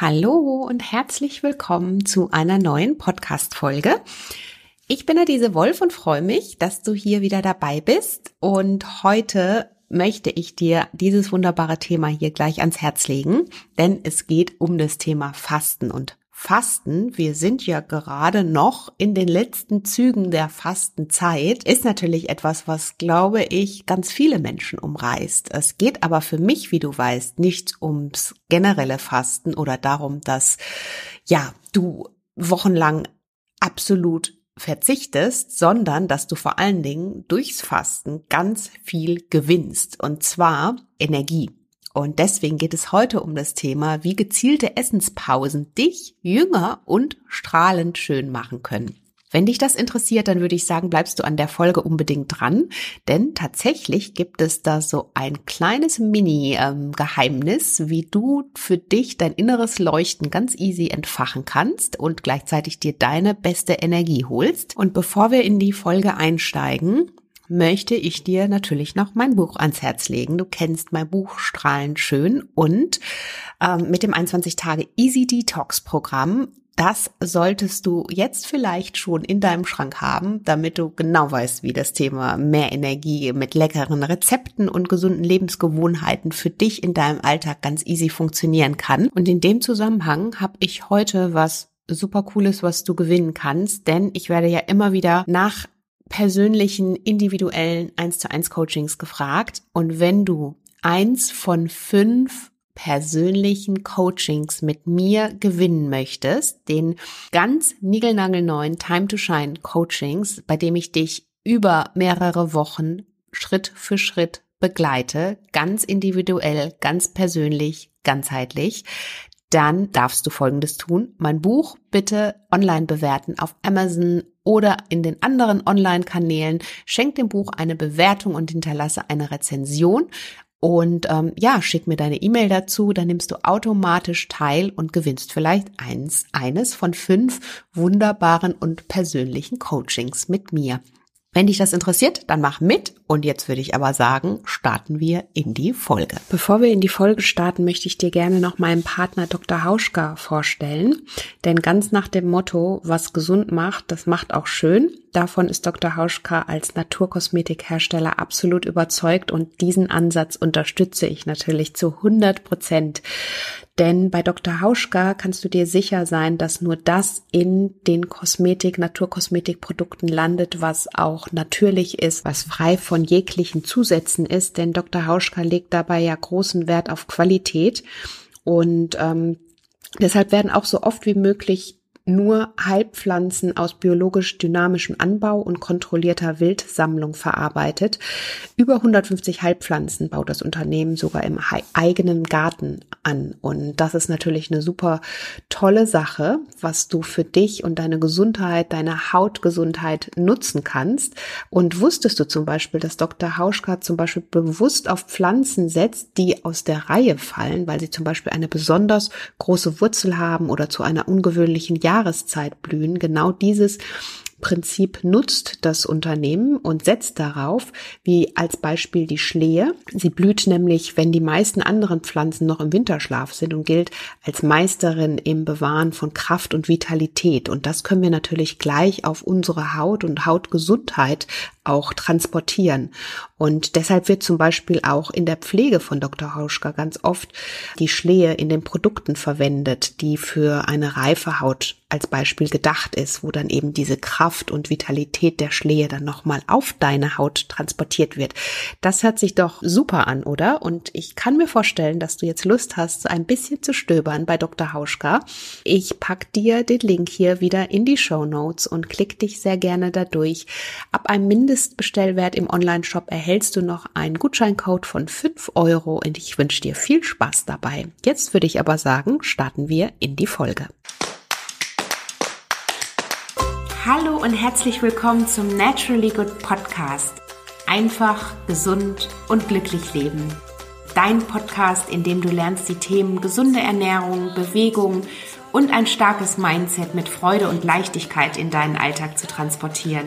Hallo und herzlich willkommen zu einer neuen Podcast-Folge. Ich bin Adese Wolf und freue mich, dass du hier wieder dabei bist. Und heute möchte ich dir dieses wunderbare Thema hier gleich ans Herz legen, denn es geht um das Thema Fasten und Fasten, wir sind ja gerade noch in den letzten Zügen der Fastenzeit, ist natürlich etwas, was, glaube ich, ganz viele Menschen umreißt. Es geht aber für mich, wie du weißt, nicht ums generelle Fasten oder darum, dass, ja, du wochenlang absolut verzichtest, sondern dass du vor allen Dingen durchs Fasten ganz viel gewinnst und zwar Energie. Und deswegen geht es heute um das Thema, wie gezielte Essenspausen dich jünger und strahlend schön machen können. Wenn dich das interessiert, dann würde ich sagen, bleibst du an der Folge unbedingt dran, denn tatsächlich gibt es da so ein kleines Mini-Geheimnis, ähm, wie du für dich dein inneres Leuchten ganz easy entfachen kannst und gleichzeitig dir deine beste Energie holst. Und bevor wir in die Folge einsteigen, möchte ich dir natürlich noch mein Buch ans Herz legen. Du kennst mein Buch Strahlend Schön und ähm, mit dem 21 Tage Easy Detox Programm. Das solltest du jetzt vielleicht schon in deinem Schrank haben, damit du genau weißt, wie das Thema mehr Energie mit leckeren Rezepten und gesunden Lebensgewohnheiten für dich in deinem Alltag ganz easy funktionieren kann. Und in dem Zusammenhang habe ich heute was super cooles, was du gewinnen kannst, denn ich werde ja immer wieder nach persönlichen, individuellen 1 zu 1 Coachings gefragt. Und wenn du eins von fünf persönlichen Coachings mit mir gewinnen möchtest, den ganz niegelnagelneuen Time to Shine Coachings, bei dem ich dich über mehrere Wochen Schritt für Schritt begleite, ganz individuell, ganz persönlich, ganzheitlich, dann darfst du Folgendes tun. Mein Buch bitte online bewerten auf Amazon oder in den anderen Online-Kanälen. Schenk dem Buch eine Bewertung und hinterlasse eine Rezension. Und ähm, ja, schick mir deine E-Mail dazu, dann nimmst du automatisch teil und gewinnst vielleicht eins, eines von fünf wunderbaren und persönlichen Coachings mit mir. Wenn dich das interessiert, dann mach mit. Und jetzt würde ich aber sagen, starten wir in die Folge. Bevor wir in die Folge starten, möchte ich dir gerne noch meinen Partner Dr. Hauschka vorstellen. Denn ganz nach dem Motto, was gesund macht, das macht auch schön. Davon ist Dr. Hauschka als Naturkosmetikhersteller absolut überzeugt und diesen Ansatz unterstütze ich natürlich zu 100 Prozent. Denn bei Dr. Hauschka kannst du dir sicher sein, dass nur das in den Kosmetik, Naturkosmetikprodukten landet, was auch natürlich ist, was frei von jeglichen Zusätzen ist. Denn Dr. Hauschka legt dabei ja großen Wert auf Qualität. Und ähm, deshalb werden auch so oft wie möglich nur Heilpflanzen aus biologisch dynamischem Anbau und kontrollierter Wildsammlung verarbeitet. Über 150 Heilpflanzen baut das Unternehmen sogar im eigenen Garten an. Und das ist natürlich eine super tolle Sache, was du für dich und deine Gesundheit, deine Hautgesundheit nutzen kannst. Und wusstest du zum Beispiel, dass Dr. Hauschka zum Beispiel bewusst auf Pflanzen setzt, die aus der Reihe fallen, weil sie zum Beispiel eine besonders große Wurzel haben oder zu einer ungewöhnlichen Jahr Jahreszeit blühen. Genau dieses Prinzip nutzt das Unternehmen und setzt darauf, wie als Beispiel die Schlehe. Sie blüht nämlich, wenn die meisten anderen Pflanzen noch im Winterschlaf sind und gilt als Meisterin im Bewahren von Kraft und Vitalität. Und das können wir natürlich gleich auf unsere Haut und Hautgesundheit auch transportieren. Und deshalb wird zum Beispiel auch in der Pflege von Dr. Hauschka ganz oft die Schlehe in den Produkten verwendet, die für eine reife Haut als Beispiel gedacht ist, wo dann eben diese Kraft und Vitalität der Schlehe dann nochmal auf deine Haut transportiert wird. Das hört sich doch super an, oder? Und ich kann mir vorstellen, dass du jetzt Lust hast, ein bisschen zu stöbern bei Dr. Hauschka. Ich pack dir den Link hier wieder in die Show Notes und klick dich sehr gerne dadurch. Ab einem Mindestbestellwert im Online-Shop erhältst du noch einen Gutscheincode von 5 Euro und ich wünsche dir viel Spaß dabei. Jetzt würde ich aber sagen, starten wir in die Folge. Hallo und herzlich willkommen zum Naturally Good Podcast. Einfach, gesund und glücklich leben. Dein Podcast, in dem du lernst, die Themen gesunde Ernährung, Bewegung und ein starkes Mindset mit Freude und Leichtigkeit in deinen Alltag zu transportieren.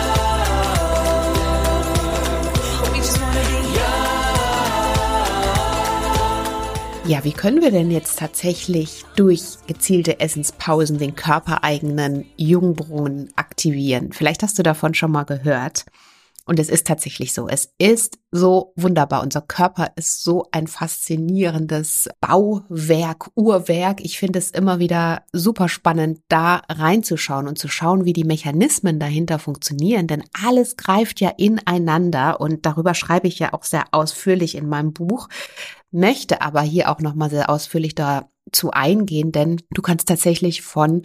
Ja, wie können wir denn jetzt tatsächlich durch gezielte Essenspausen den körpereigenen Jungbrunnen aktivieren? Vielleicht hast du davon schon mal gehört. Und es ist tatsächlich so. Es ist so wunderbar. Unser Körper ist so ein faszinierendes Bauwerk, Uhrwerk. Ich finde es immer wieder super spannend, da reinzuschauen und zu schauen, wie die Mechanismen dahinter funktionieren. Denn alles greift ja ineinander und darüber schreibe ich ja auch sehr ausführlich in meinem Buch. Möchte aber hier auch nochmal sehr ausführlich dazu eingehen, denn du kannst tatsächlich von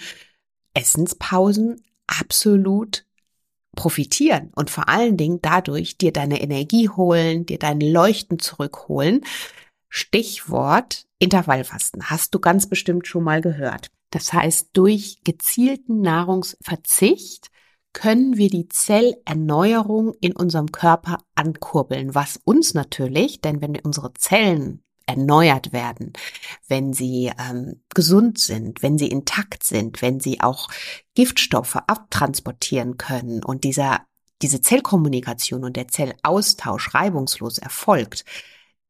Essenspausen absolut profitieren und vor allen Dingen dadurch dir deine Energie holen, dir dein Leuchten zurückholen. Stichwort Intervallfasten hast du ganz bestimmt schon mal gehört. Das heißt, durch gezielten Nahrungsverzicht können wir die Zellerneuerung in unserem Körper ankurbeln, was uns natürlich, denn wenn unsere Zellen erneuert werden, wenn sie ähm, gesund sind, wenn sie intakt sind, wenn sie auch Giftstoffe abtransportieren können und dieser, diese Zellkommunikation und der Zellaustausch reibungslos erfolgt,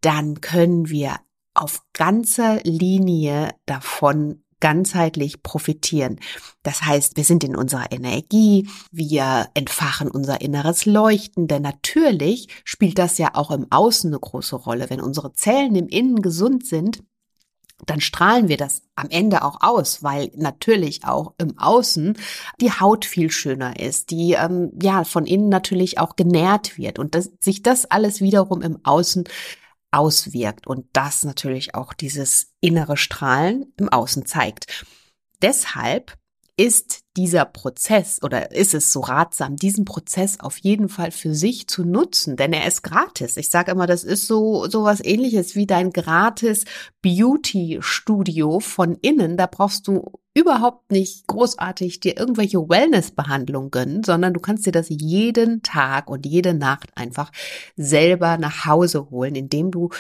dann können wir auf ganzer Linie davon ganzheitlich profitieren. Das heißt, wir sind in unserer Energie, wir entfachen unser inneres Leuchten, denn natürlich spielt das ja auch im Außen eine große Rolle. Wenn unsere Zellen im Innen gesund sind, dann strahlen wir das am Ende auch aus, weil natürlich auch im Außen die Haut viel schöner ist, die ähm, ja von innen natürlich auch genährt wird und dass sich das alles wiederum im Außen auswirkt und das natürlich auch dieses innere Strahlen im Außen zeigt. Deshalb ist dieser Prozess oder ist es so ratsam, diesen Prozess auf jeden Fall für sich zu nutzen, denn er ist gratis. Ich sage immer, das ist so so was ähnliches wie dein gratis Beauty Studio von innen. Da brauchst du überhaupt nicht großartig dir irgendwelche Wellness-Behandlungen gönnen, sondern du kannst dir das jeden Tag und jede Nacht einfach selber nach Hause holen, indem du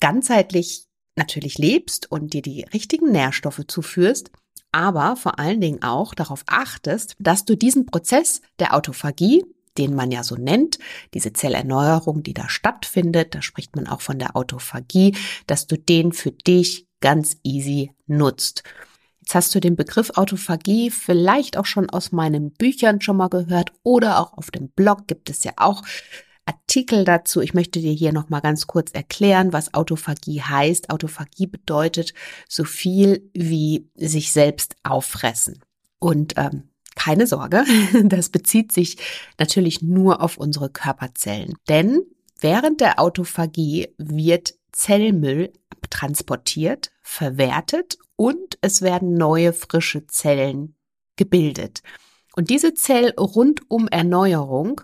ganzheitlich natürlich lebst und dir die richtigen Nährstoffe zuführst aber vor allen Dingen auch darauf achtest, dass du diesen Prozess der Autophagie, den man ja so nennt, diese Zellerneuerung, die da stattfindet, da spricht man auch von der Autophagie, dass du den für dich ganz easy nutzt. Jetzt hast du den Begriff Autophagie vielleicht auch schon aus meinen Büchern schon mal gehört oder auch auf dem Blog gibt es ja auch Artikel dazu. Ich möchte dir hier noch mal ganz kurz erklären, was Autophagie heißt. Autophagie bedeutet so viel wie sich selbst auffressen. Und ähm, keine Sorge, das bezieht sich natürlich nur auf unsere Körperzellen. Denn während der Autophagie wird Zellmüll transportiert, verwertet und es werden neue frische Zellen gebildet. Und diese Zellrundum-Erneuerung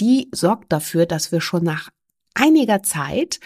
die sorgt dafür, dass wir schon nach einiger Zeit,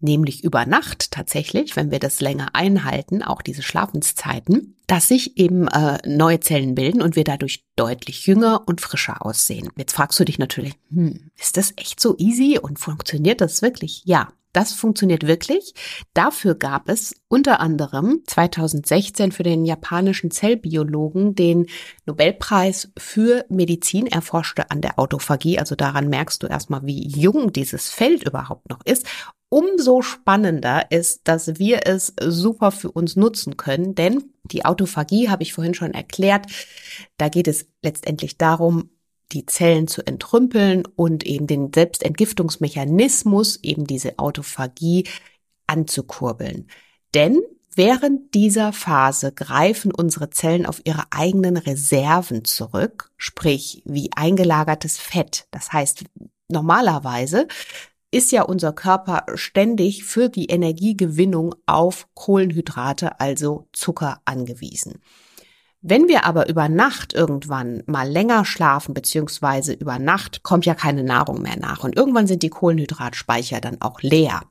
nämlich über Nacht tatsächlich, wenn wir das länger einhalten, auch diese Schlafenszeiten, dass sich eben äh, neue Zellen bilden und wir dadurch deutlich jünger und frischer aussehen. Jetzt fragst du dich natürlich, hm, ist das echt so easy und funktioniert das wirklich? Ja, das funktioniert wirklich. Dafür gab es unter anderem 2016 für den japanischen Zellbiologen den Nobelpreis für Medizin. erforschte an der Autophagie. Also daran merkst du erstmal, wie jung dieses Feld überhaupt noch ist. Umso spannender ist, dass wir es super für uns nutzen können, denn die Autophagie habe ich vorhin schon erklärt. Da geht es letztendlich darum, die Zellen zu entrümpeln und eben den Selbstentgiftungsmechanismus, eben diese Autophagie anzukurbeln. Denn während dieser Phase greifen unsere Zellen auf ihre eigenen Reserven zurück, sprich wie eingelagertes Fett. Das heißt, normalerweise ist ja unser Körper ständig für die Energiegewinnung auf Kohlenhydrate, also Zucker angewiesen. Wenn wir aber über Nacht irgendwann mal länger schlafen, beziehungsweise über Nacht kommt ja keine Nahrung mehr nach und irgendwann sind die Kohlenhydratspeicher dann auch leer.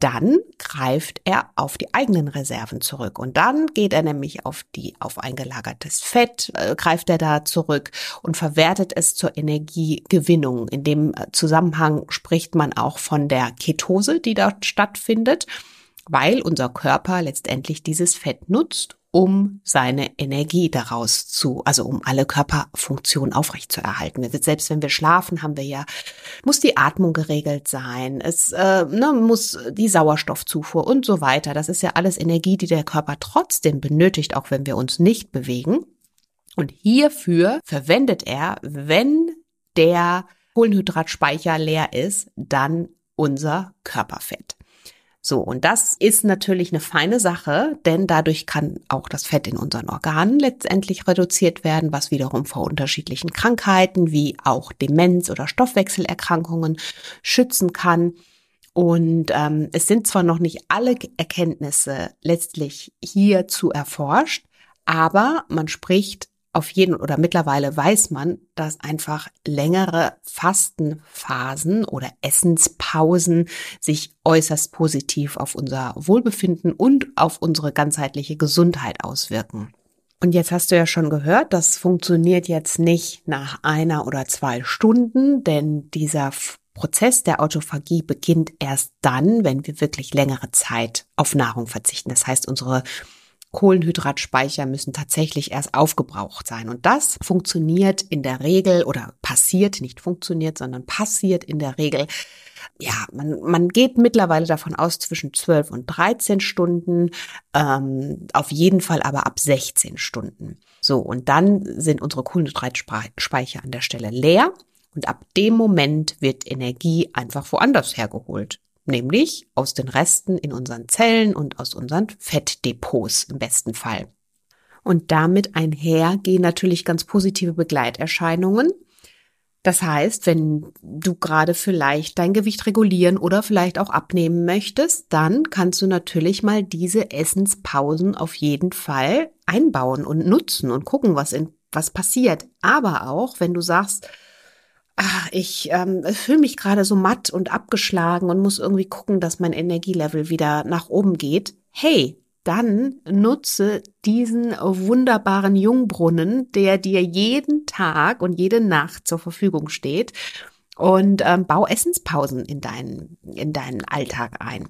dann greift er auf die eigenen Reserven zurück und dann geht er nämlich auf die auf eingelagertes Fett äh, greift er da zurück und verwertet es zur Energiegewinnung. In dem äh, Zusammenhang spricht man auch von der Ketose, die dort stattfindet, weil unser Körper letztendlich dieses Fett nutzt, um seine Energie daraus zu, also um alle Körperfunktionen aufrechtzuerhalten. Selbst wenn wir schlafen, haben wir ja, muss die Atmung geregelt sein, es äh, ne, muss die Sauerstoffzufuhr und so weiter. Das ist ja alles Energie, die der Körper trotzdem benötigt, auch wenn wir uns nicht bewegen. Und hierfür verwendet er, wenn der Kohlenhydratspeicher leer ist, dann unser Körperfett. So, und das ist natürlich eine feine Sache, denn dadurch kann auch das Fett in unseren Organen letztendlich reduziert werden, was wiederum vor unterschiedlichen Krankheiten wie auch Demenz oder Stoffwechselerkrankungen schützen kann. Und ähm, es sind zwar noch nicht alle Erkenntnisse letztlich hierzu erforscht, aber man spricht auf jeden oder mittlerweile weiß man, dass einfach längere Fastenphasen oder Essenspausen sich äußerst positiv auf unser Wohlbefinden und auf unsere ganzheitliche Gesundheit auswirken. Und jetzt hast du ja schon gehört, das funktioniert jetzt nicht nach einer oder zwei Stunden, denn dieser Prozess der Autophagie beginnt erst dann, wenn wir wirklich längere Zeit auf Nahrung verzichten. Das heißt, unsere Kohlenhydratspeicher müssen tatsächlich erst aufgebraucht sein. Und das funktioniert in der Regel oder passiert, nicht funktioniert, sondern passiert in der Regel. Ja, man, man geht mittlerweile davon aus zwischen 12 und 13 Stunden, ähm, auf jeden Fall aber ab 16 Stunden. So, und dann sind unsere Kohlenhydratspeicher an der Stelle leer. Und ab dem Moment wird Energie einfach woanders hergeholt nämlich aus den Resten in unseren Zellen und aus unseren Fettdepots im besten Fall. Und damit einher gehen natürlich ganz positive Begleiterscheinungen. Das heißt, wenn du gerade vielleicht dein Gewicht regulieren oder vielleicht auch abnehmen möchtest, dann kannst du natürlich mal diese Essenspausen auf jeden Fall einbauen und nutzen und gucken, was in, was passiert. Aber auch, wenn du sagst, ach, ich ähm, fühle mich gerade so matt und abgeschlagen und muss irgendwie gucken, dass mein Energielevel wieder nach oben geht. Hey, dann nutze diesen wunderbaren Jungbrunnen, der dir jeden Tag und jede Nacht zur Verfügung steht und ähm, bau Essenspausen in deinen, in deinen Alltag ein.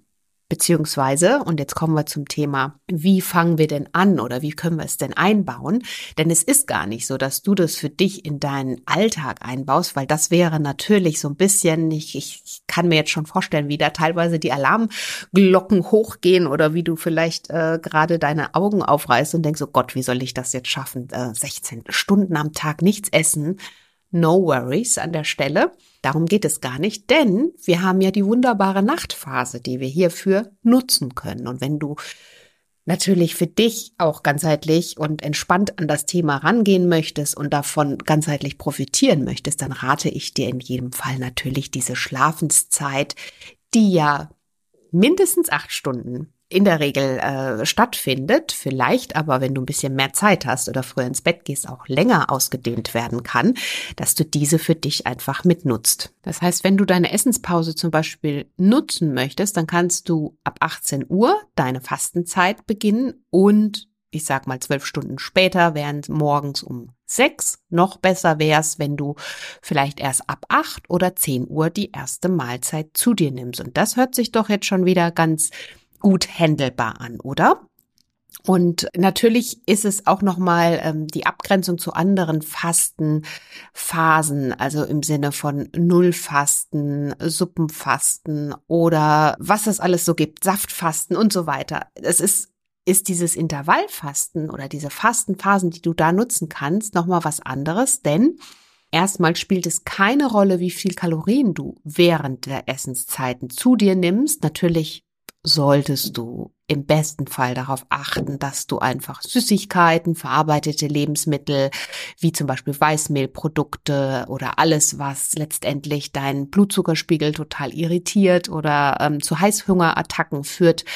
Beziehungsweise, und jetzt kommen wir zum Thema, wie fangen wir denn an oder wie können wir es denn einbauen? Denn es ist gar nicht so, dass du das für dich in deinen Alltag einbaust, weil das wäre natürlich so ein bisschen, ich, ich kann mir jetzt schon vorstellen, wie da teilweise die Alarmglocken hochgehen oder wie du vielleicht äh, gerade deine Augen aufreißt und denkst, oh Gott, wie soll ich das jetzt schaffen? Äh, 16 Stunden am Tag nichts essen. No worries an der Stelle. Darum geht es gar nicht, denn wir haben ja die wunderbare Nachtphase, die wir hierfür nutzen können. Und wenn du natürlich für dich auch ganzheitlich und entspannt an das Thema rangehen möchtest und davon ganzheitlich profitieren möchtest, dann rate ich dir in jedem Fall natürlich diese Schlafenszeit, die ja mindestens acht Stunden in der Regel äh, stattfindet, vielleicht aber, wenn du ein bisschen mehr Zeit hast oder früher ins Bett gehst, auch länger ausgedehnt werden kann, dass du diese für dich einfach mitnutzt. Das heißt, wenn du deine Essenspause zum Beispiel nutzen möchtest, dann kannst du ab 18 Uhr deine Fastenzeit beginnen und ich sag mal zwölf Stunden später wären morgens um sechs. Noch besser wär's, wenn du vielleicht erst ab acht oder zehn Uhr die erste Mahlzeit zu dir nimmst. Und das hört sich doch jetzt schon wieder ganz gut handelbar an, oder? Und natürlich ist es auch nochmal ähm, die Abgrenzung zu anderen Fastenphasen, also im Sinne von Nullfasten, Suppenfasten oder was es alles so gibt, Saftfasten und so weiter. Es ist ist dieses Intervallfasten oder diese Fastenphasen, die du da nutzen kannst, nochmal was anderes, denn erstmal spielt es keine Rolle, wie viel Kalorien du während der Essenszeiten zu dir nimmst. Natürlich solltest du im besten Fall darauf achten, dass du einfach Süßigkeiten, verarbeitete Lebensmittel, wie zum Beispiel Weißmehlprodukte oder alles, was letztendlich deinen Blutzuckerspiegel total irritiert oder ähm, zu Heißhungerattacken führt,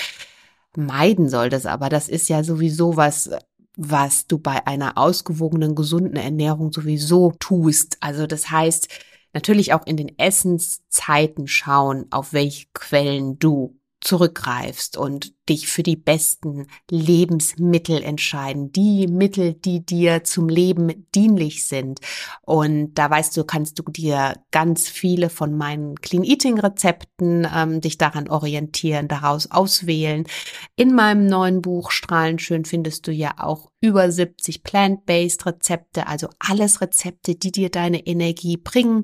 meiden solltest. Aber das ist ja sowieso was, was du bei einer ausgewogenen, gesunden Ernährung sowieso tust. Also das heißt, natürlich auch in den Essenszeiten schauen, auf welche Quellen du zurückgreifst und dich für die besten Lebensmittel entscheiden, die Mittel, die dir zum Leben dienlich sind. Und da weißt du, kannst du dir ganz viele von meinen Clean Eating Rezepten ähm, dich daran orientieren, daraus auswählen. In meinem neuen Buch Strahlen schön findest du ja auch über 70 Plant-Based Rezepte, also alles Rezepte, die dir deine Energie bringen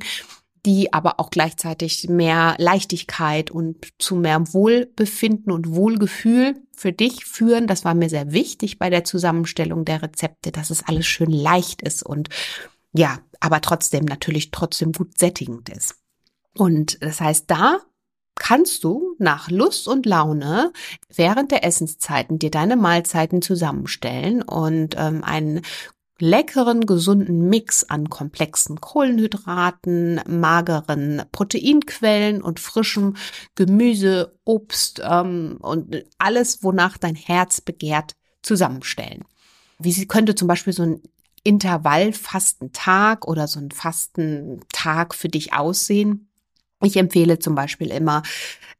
die aber auch gleichzeitig mehr Leichtigkeit und zu mehr Wohlbefinden und Wohlgefühl für dich führen. Das war mir sehr wichtig bei der Zusammenstellung der Rezepte, dass es alles schön leicht ist und ja, aber trotzdem natürlich trotzdem gut sättigend ist. Und das heißt, da kannst du nach Lust und Laune während der Essenszeiten dir deine Mahlzeiten zusammenstellen und ähm, einen leckeren, gesunden Mix an komplexen Kohlenhydraten, mageren Proteinquellen und frischem Gemüse, Obst ähm, und alles, wonach dein Herz begehrt, zusammenstellen. Wie sie könnte zum Beispiel so ein Intervallfastentag oder so ein Fastentag für dich aussehen? Ich empfehle zum Beispiel immer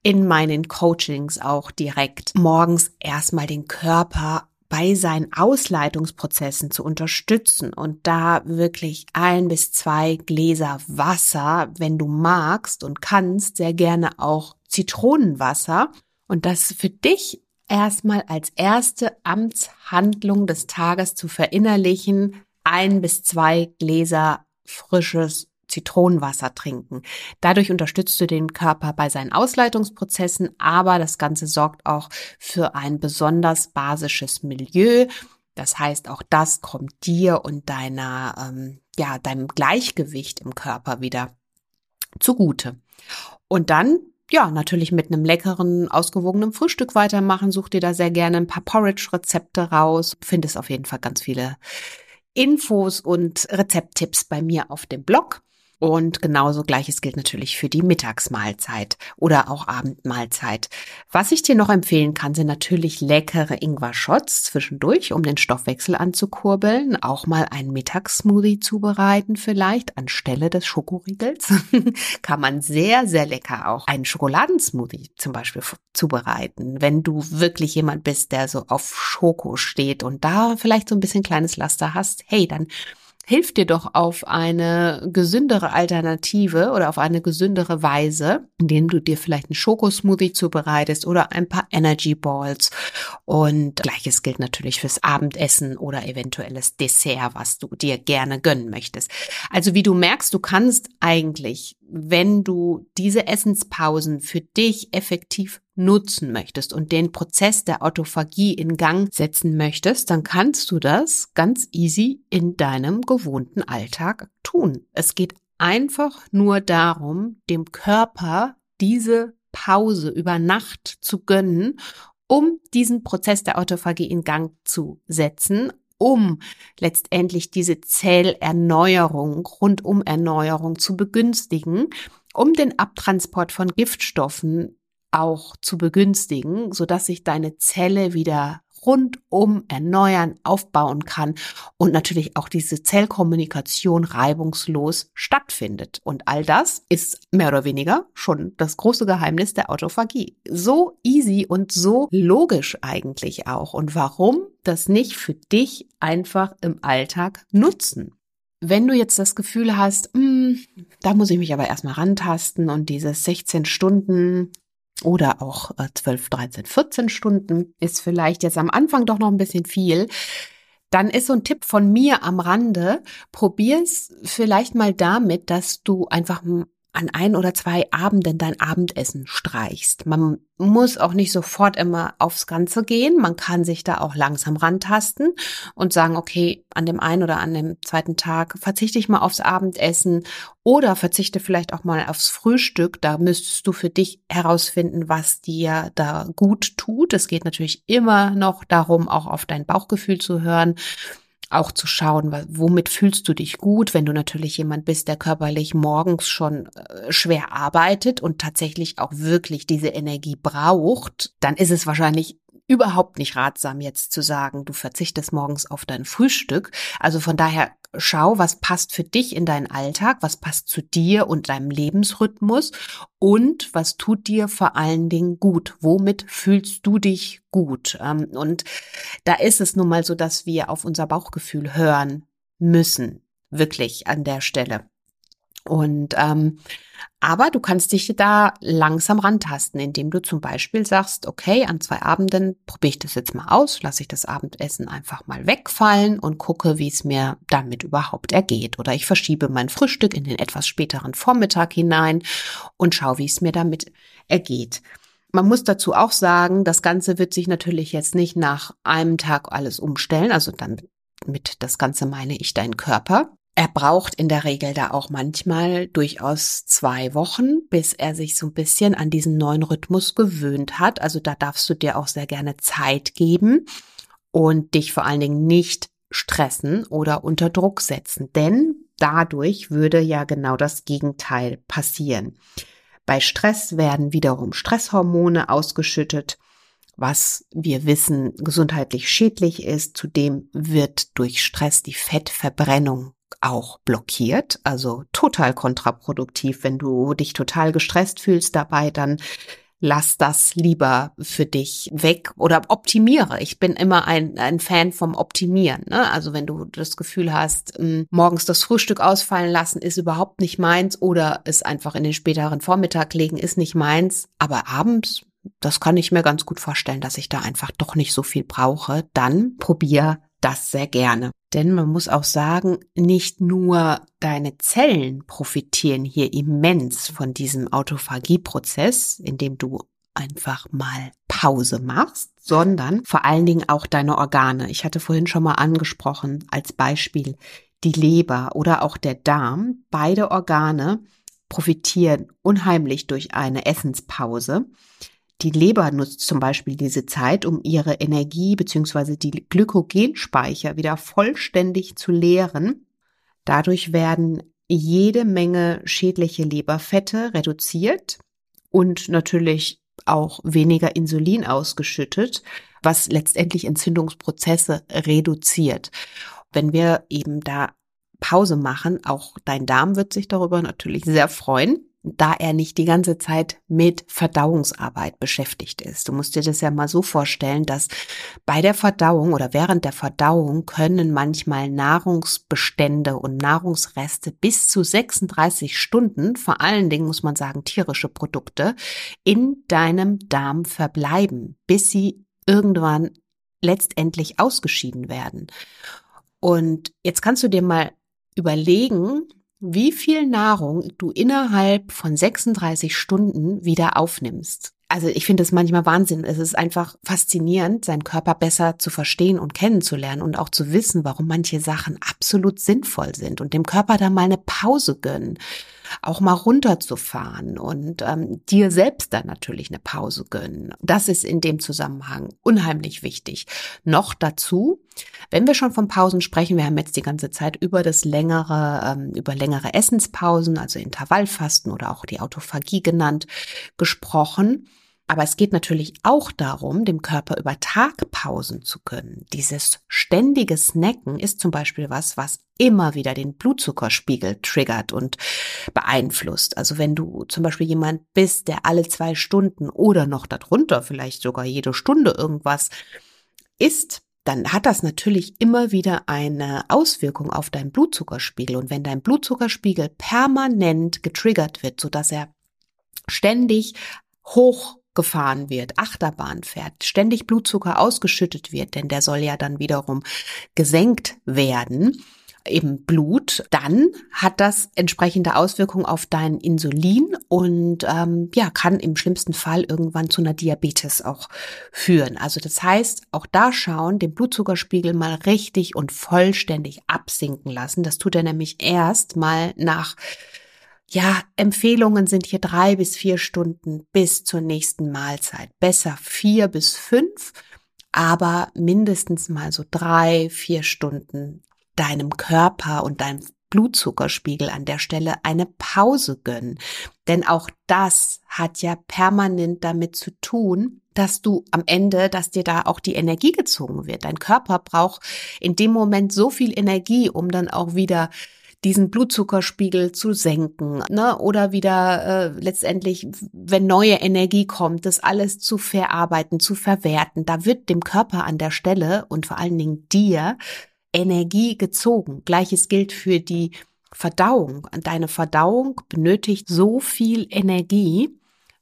in meinen Coachings auch direkt morgens erstmal den Körper bei seinen Ausleitungsprozessen zu unterstützen und da wirklich ein bis zwei Gläser Wasser, wenn du magst und kannst, sehr gerne auch Zitronenwasser. Und das für dich erstmal als erste Amtshandlung des Tages zu verinnerlichen, ein bis zwei Gläser frisches Zitronenwasser trinken. Dadurch unterstützt du den Körper bei seinen Ausleitungsprozessen, aber das Ganze sorgt auch für ein besonders basisches Milieu. Das heißt, auch das kommt dir und deiner, ähm, ja, deinem Gleichgewicht im Körper wieder zugute. Und dann ja, natürlich mit einem leckeren, ausgewogenen Frühstück weitermachen. Such dir da sehr gerne ein paar Porridge-Rezepte raus. Findest auf jeden Fall ganz viele Infos und Rezepttipps bei mir auf dem Blog. Und genauso gleiches gilt natürlich für die Mittagsmahlzeit oder auch Abendmahlzeit. Was ich dir noch empfehlen kann, sind natürlich leckere Ingwer-Shots zwischendurch, um den Stoffwechsel anzukurbeln. Auch mal einen Mittagssmoothie zubereiten vielleicht anstelle des Schokoriegels. kann man sehr, sehr lecker auch einen Schokoladensmoothie zum Beispiel zubereiten. Wenn du wirklich jemand bist, der so auf Schoko steht und da vielleicht so ein bisschen kleines Laster hast, hey, dann hilft dir doch auf eine gesündere Alternative oder auf eine gesündere Weise, indem du dir vielleicht einen Schokosmoothie zubereitest oder ein paar Energy Balls. Und gleiches gilt natürlich fürs Abendessen oder eventuelles Dessert, was du dir gerne gönnen möchtest. Also wie du merkst, du kannst eigentlich, wenn du diese Essenspausen für dich effektiv nutzen möchtest und den Prozess der Autophagie in Gang setzen möchtest, dann kannst du das ganz easy in deinem gewohnten Alltag tun. Es geht einfach nur darum, dem Körper diese Pause über Nacht zu gönnen, um diesen Prozess der Autophagie in Gang zu setzen um letztendlich diese Zellerneuerung, Rundumerneuerung zu begünstigen, um den Abtransport von Giftstoffen auch zu begünstigen, so dass sich deine Zelle wieder rundum erneuern, aufbauen kann und natürlich auch diese Zellkommunikation reibungslos stattfindet. Und all das ist mehr oder weniger schon das große Geheimnis der Autophagie. So easy und so logisch eigentlich auch. Und warum das nicht für dich einfach im Alltag nutzen? Wenn du jetzt das Gefühl hast, hm, da muss ich mich aber erstmal rantasten und dieses 16 Stunden oder auch 12, 13, 14 Stunden ist vielleicht jetzt am Anfang doch noch ein bisschen viel. Dann ist so ein Tipp von mir am Rande, probier es vielleicht mal damit, dass du einfach an ein oder zwei Abenden dein Abendessen streichst. Man muss auch nicht sofort immer aufs Ganze gehen. Man kann sich da auch langsam rantasten und sagen, okay, an dem einen oder an dem zweiten Tag verzichte ich mal aufs Abendessen oder verzichte vielleicht auch mal aufs Frühstück. Da müsstest du für dich herausfinden, was dir da gut tut. Es geht natürlich immer noch darum, auch auf dein Bauchgefühl zu hören auch zu schauen, womit fühlst du dich gut, wenn du natürlich jemand bist, der körperlich morgens schon äh, schwer arbeitet und tatsächlich auch wirklich diese Energie braucht, dann ist es wahrscheinlich überhaupt nicht ratsam, jetzt zu sagen, du verzichtest morgens auf dein Frühstück. Also von daher schau, was passt für dich in deinen Alltag, was passt zu dir und deinem Lebensrhythmus und was tut dir vor allen Dingen gut. Womit fühlst du dich gut? Ähm, und da ist es nun mal so, dass wir auf unser Bauchgefühl hören müssen. Wirklich an der Stelle. Und ähm, aber du kannst dich da langsam rantasten, indem du zum Beispiel sagst, okay, an zwei Abenden probiere ich das jetzt mal aus, lasse ich das Abendessen einfach mal wegfallen und gucke, wie es mir damit überhaupt ergeht. Oder ich verschiebe mein Frühstück in den etwas späteren Vormittag hinein und schaue, wie es mir damit ergeht. Man muss dazu auch sagen, das Ganze wird sich natürlich jetzt nicht nach einem Tag alles umstellen. Also dann mit das Ganze meine ich deinen Körper. Er braucht in der Regel da auch manchmal durchaus zwei Wochen, bis er sich so ein bisschen an diesen neuen Rhythmus gewöhnt hat. Also da darfst du dir auch sehr gerne Zeit geben und dich vor allen Dingen nicht stressen oder unter Druck setzen, denn dadurch würde ja genau das Gegenteil passieren. Bei Stress werden wiederum Stresshormone ausgeschüttet, was wir wissen gesundheitlich schädlich ist. Zudem wird durch Stress die Fettverbrennung auch blockiert, also total kontraproduktiv. Wenn du dich total gestresst fühlst dabei, dann lass das lieber für dich weg oder optimiere. Ich bin immer ein, ein Fan vom Optimieren. Ne? Also wenn du das Gefühl hast, hm, morgens das Frühstück ausfallen lassen ist überhaupt nicht meins oder es einfach in den späteren Vormittag legen ist nicht meins, aber abends das kann ich mir ganz gut vorstellen, dass ich da einfach doch nicht so viel brauche, dann probier das sehr gerne. Denn man muss auch sagen, nicht nur deine Zellen profitieren hier immens von diesem Autophagieprozess, in dem du einfach mal Pause machst, sondern vor allen Dingen auch deine Organe. Ich hatte vorhin schon mal angesprochen als Beispiel die Leber oder auch der Darm. Beide Organe profitieren unheimlich durch eine Essenspause. Die Leber nutzt zum Beispiel diese Zeit, um ihre Energie bzw. die Glykogenspeicher wieder vollständig zu leeren. Dadurch werden jede Menge schädliche Leberfette reduziert und natürlich auch weniger Insulin ausgeschüttet, was letztendlich Entzündungsprozesse reduziert. Wenn wir eben da Pause machen, auch dein Darm wird sich darüber natürlich sehr freuen da er nicht die ganze Zeit mit Verdauungsarbeit beschäftigt ist. Du musst dir das ja mal so vorstellen, dass bei der Verdauung oder während der Verdauung können manchmal Nahrungsbestände und Nahrungsreste bis zu 36 Stunden, vor allen Dingen muss man sagen tierische Produkte, in deinem Darm verbleiben, bis sie irgendwann letztendlich ausgeschieden werden. Und jetzt kannst du dir mal überlegen, wie viel Nahrung du innerhalb von 36 Stunden wieder aufnimmst. Also ich finde es manchmal Wahnsinn. Es ist einfach faszinierend, seinen Körper besser zu verstehen und kennenzulernen und auch zu wissen, warum manche Sachen absolut sinnvoll sind und dem Körper da mal eine Pause gönnen auch mal runterzufahren und ähm, dir selbst dann natürlich eine Pause gönnen. Das ist in dem Zusammenhang unheimlich wichtig. Noch dazu, wenn wir schon von Pausen sprechen, wir haben jetzt die ganze Zeit über das längere, ähm, über längere Essenspausen, also Intervallfasten oder auch die Autophagie genannt, gesprochen. Aber es geht natürlich auch darum, dem Körper über Tag Pausen zu können. Dieses ständige Snacken ist zum Beispiel was, was immer wieder den Blutzuckerspiegel triggert und beeinflusst. Also wenn du zum Beispiel jemand bist, der alle zwei Stunden oder noch darunter vielleicht sogar jede Stunde irgendwas isst, dann hat das natürlich immer wieder eine Auswirkung auf deinen Blutzuckerspiegel. Und wenn dein Blutzuckerspiegel permanent getriggert wird, so dass er ständig hoch gefahren wird, Achterbahn fährt, ständig Blutzucker ausgeschüttet wird, denn der soll ja dann wiederum gesenkt werden, eben Blut, dann hat das entsprechende Auswirkungen auf dein Insulin und ähm, ja, kann im schlimmsten Fall irgendwann zu einer Diabetes auch führen. Also das heißt, auch da schauen, den Blutzuckerspiegel mal richtig und vollständig absinken lassen. Das tut er nämlich erst mal nach ja, Empfehlungen sind hier drei bis vier Stunden bis zur nächsten Mahlzeit. Besser vier bis fünf, aber mindestens mal so drei, vier Stunden deinem Körper und deinem Blutzuckerspiegel an der Stelle eine Pause gönnen. Denn auch das hat ja permanent damit zu tun, dass du am Ende, dass dir da auch die Energie gezogen wird. Dein Körper braucht in dem Moment so viel Energie, um dann auch wieder diesen Blutzuckerspiegel zu senken, ne? Oder wieder äh, letztendlich, wenn neue Energie kommt, das alles zu verarbeiten, zu verwerten. Da wird dem Körper an der Stelle und vor allen Dingen dir Energie gezogen. Gleiches gilt für die Verdauung. Deine Verdauung benötigt so viel Energie.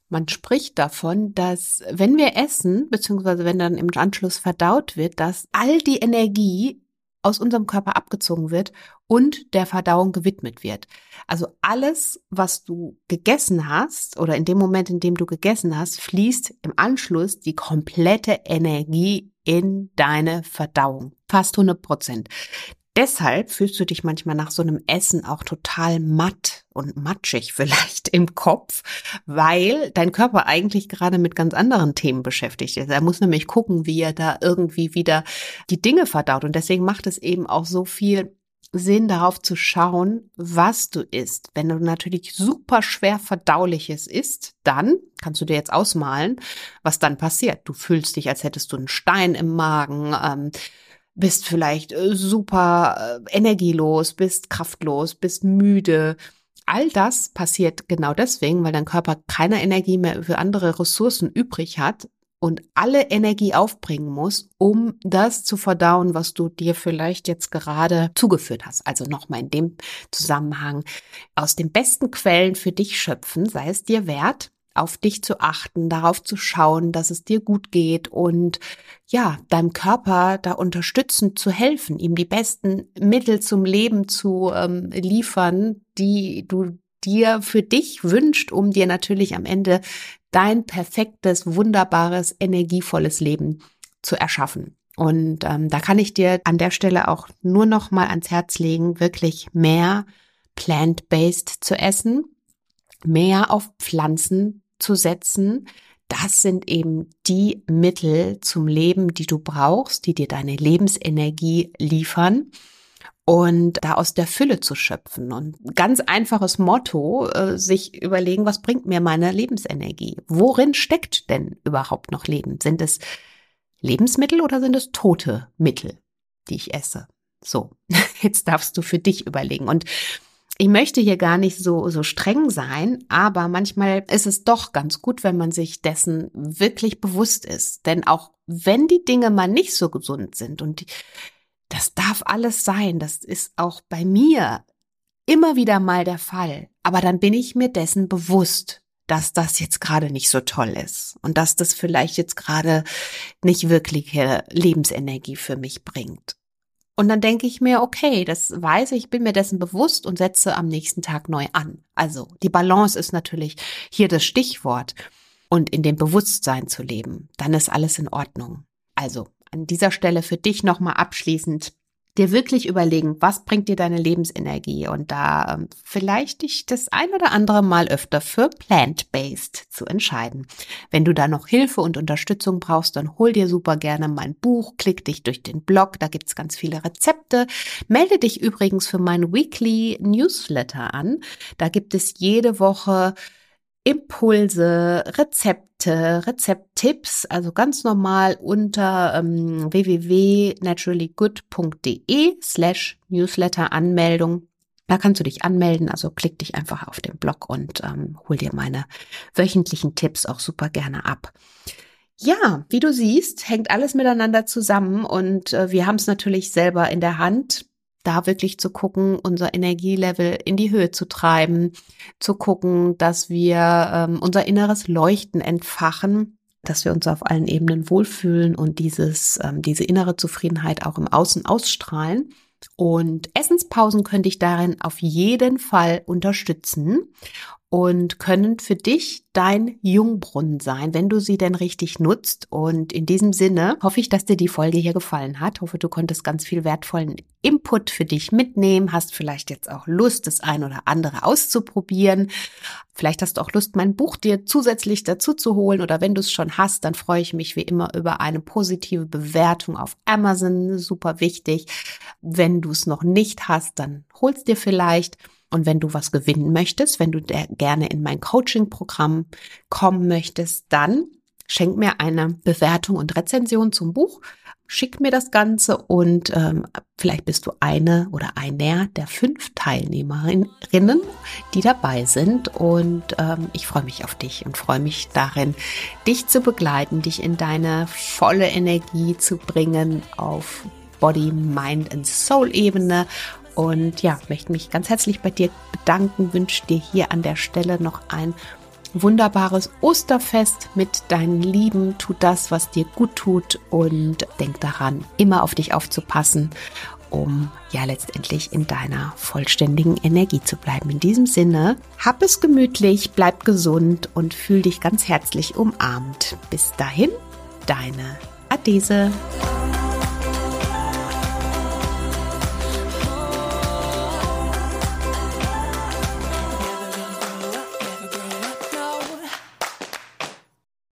Man spricht davon, dass wenn wir essen, beziehungsweise wenn dann im Anschluss verdaut wird, dass all die Energie aus unserem Körper abgezogen wird und der Verdauung gewidmet wird. Also alles, was du gegessen hast oder in dem Moment, in dem du gegessen hast, fließt im Anschluss die komplette Energie in deine Verdauung. Fast 100 Prozent. Deshalb fühlst du dich manchmal nach so einem Essen auch total matt und matschig vielleicht im Kopf, weil dein Körper eigentlich gerade mit ganz anderen Themen beschäftigt ist. Er muss nämlich gucken, wie er da irgendwie wieder die Dinge verdaut. Und deswegen macht es eben auch so viel Sinn darauf zu schauen, was du isst. Wenn du natürlich super schwer verdauliches isst, dann kannst du dir jetzt ausmalen, was dann passiert. Du fühlst dich, als hättest du einen Stein im Magen. Ähm, bist vielleicht äh, super äh, energielos, bist kraftlos, bist müde. All das passiert genau deswegen, weil dein Körper keine Energie mehr für andere Ressourcen übrig hat und alle Energie aufbringen muss, um das zu verdauen, was du dir vielleicht jetzt gerade zugeführt hast. Also nochmal in dem Zusammenhang aus den besten Quellen für dich schöpfen, sei es dir wert, auf dich zu achten, darauf zu schauen, dass es dir gut geht und ja, deinem Körper da unterstützend zu helfen, ihm die besten Mittel zum Leben zu ähm, liefern, die du dir für dich wünscht, um dir natürlich am Ende dein perfektes, wunderbares, energievolles Leben zu erschaffen. Und ähm, da kann ich dir an der Stelle auch nur noch mal ans Herz legen, wirklich mehr plant-based zu essen, mehr auf Pflanzen zu setzen. Das sind eben die Mittel zum Leben, die du brauchst, die dir deine Lebensenergie liefern und da aus der Fülle zu schöpfen. Und ganz einfaches Motto, äh, sich überlegen, was bringt mir meine Lebensenergie? Worin steckt denn überhaupt noch Leben? Sind es Lebensmittel oder sind es tote Mittel, die ich esse? So, jetzt darfst du für dich überlegen. Und ich möchte hier gar nicht so, so streng sein, aber manchmal ist es doch ganz gut, wenn man sich dessen wirklich bewusst ist. Denn auch wenn die Dinge mal nicht so gesund sind und das darf alles sein, das ist auch bei mir immer wieder mal der Fall, aber dann bin ich mir dessen bewusst, dass das jetzt gerade nicht so toll ist und dass das vielleicht jetzt gerade nicht wirkliche Lebensenergie für mich bringt. Und dann denke ich mir, okay, das weiß ich, bin mir dessen bewusst und setze am nächsten Tag neu an. Also die Balance ist natürlich hier das Stichwort. Und in dem Bewusstsein zu leben, dann ist alles in Ordnung. Also an dieser Stelle für dich nochmal abschließend dir wirklich überlegen, was bringt dir deine Lebensenergie und da ähm, vielleicht dich das ein oder andere Mal öfter für plant-based zu entscheiden. Wenn du da noch Hilfe und Unterstützung brauchst, dann hol dir super gerne mein Buch, klick dich durch den Blog, da gibt's ganz viele Rezepte. Melde dich übrigens für mein Weekly Newsletter an. Da gibt es jede Woche Impulse, Rezepte, Rezepttipps, also ganz normal unter ähm, www.naturallygood.de slash Newsletter-Anmeldung. Da kannst du dich anmelden, also klick dich einfach auf den Blog und ähm, hol dir meine wöchentlichen Tipps auch super gerne ab. Ja, wie du siehst, hängt alles miteinander zusammen und äh, wir haben es natürlich selber in der Hand da wirklich zu gucken, unser Energielevel in die Höhe zu treiben, zu gucken, dass wir ähm, unser inneres Leuchten entfachen, dass wir uns auf allen Ebenen wohlfühlen und dieses, ähm, diese innere Zufriedenheit auch im Außen ausstrahlen. Und Essenspausen könnte ich darin auf jeden Fall unterstützen. Und können für dich dein Jungbrunnen sein, wenn du sie denn richtig nutzt. Und in diesem Sinne hoffe ich, dass dir die Folge hier gefallen hat. Hoffe, du konntest ganz viel wertvollen Input für dich mitnehmen, hast vielleicht jetzt auch Lust, das ein oder andere auszuprobieren. Vielleicht hast du auch Lust, mein Buch dir zusätzlich dazu zu holen oder wenn du es schon hast, dann freue ich mich wie immer über eine positive Bewertung auf Amazon. Super wichtig. Wenn du es noch nicht hast, dann holst dir vielleicht. Und wenn du was gewinnen möchtest, wenn du gerne in mein Coaching-Programm kommen möchtest, dann schenk mir eine Bewertung und Rezension zum Buch. Schick mir das Ganze und ähm, vielleicht bist du eine oder einer der fünf Teilnehmerinnen, die dabei sind. Und ähm, ich freue mich auf dich und freue mich darin, dich zu begleiten, dich in deine volle Energie zu bringen auf Body, Mind and Soul Ebene und ja, möchte mich ganz herzlich bei dir bedanken, wünsche dir hier an der Stelle noch ein wunderbares Osterfest mit deinen Lieben. Tu das, was dir gut tut und denk daran, immer auf dich aufzupassen, um ja letztendlich in deiner vollständigen Energie zu bleiben. In diesem Sinne, hab es gemütlich, bleib gesund und fühl dich ganz herzlich umarmt. Bis dahin, deine Adese.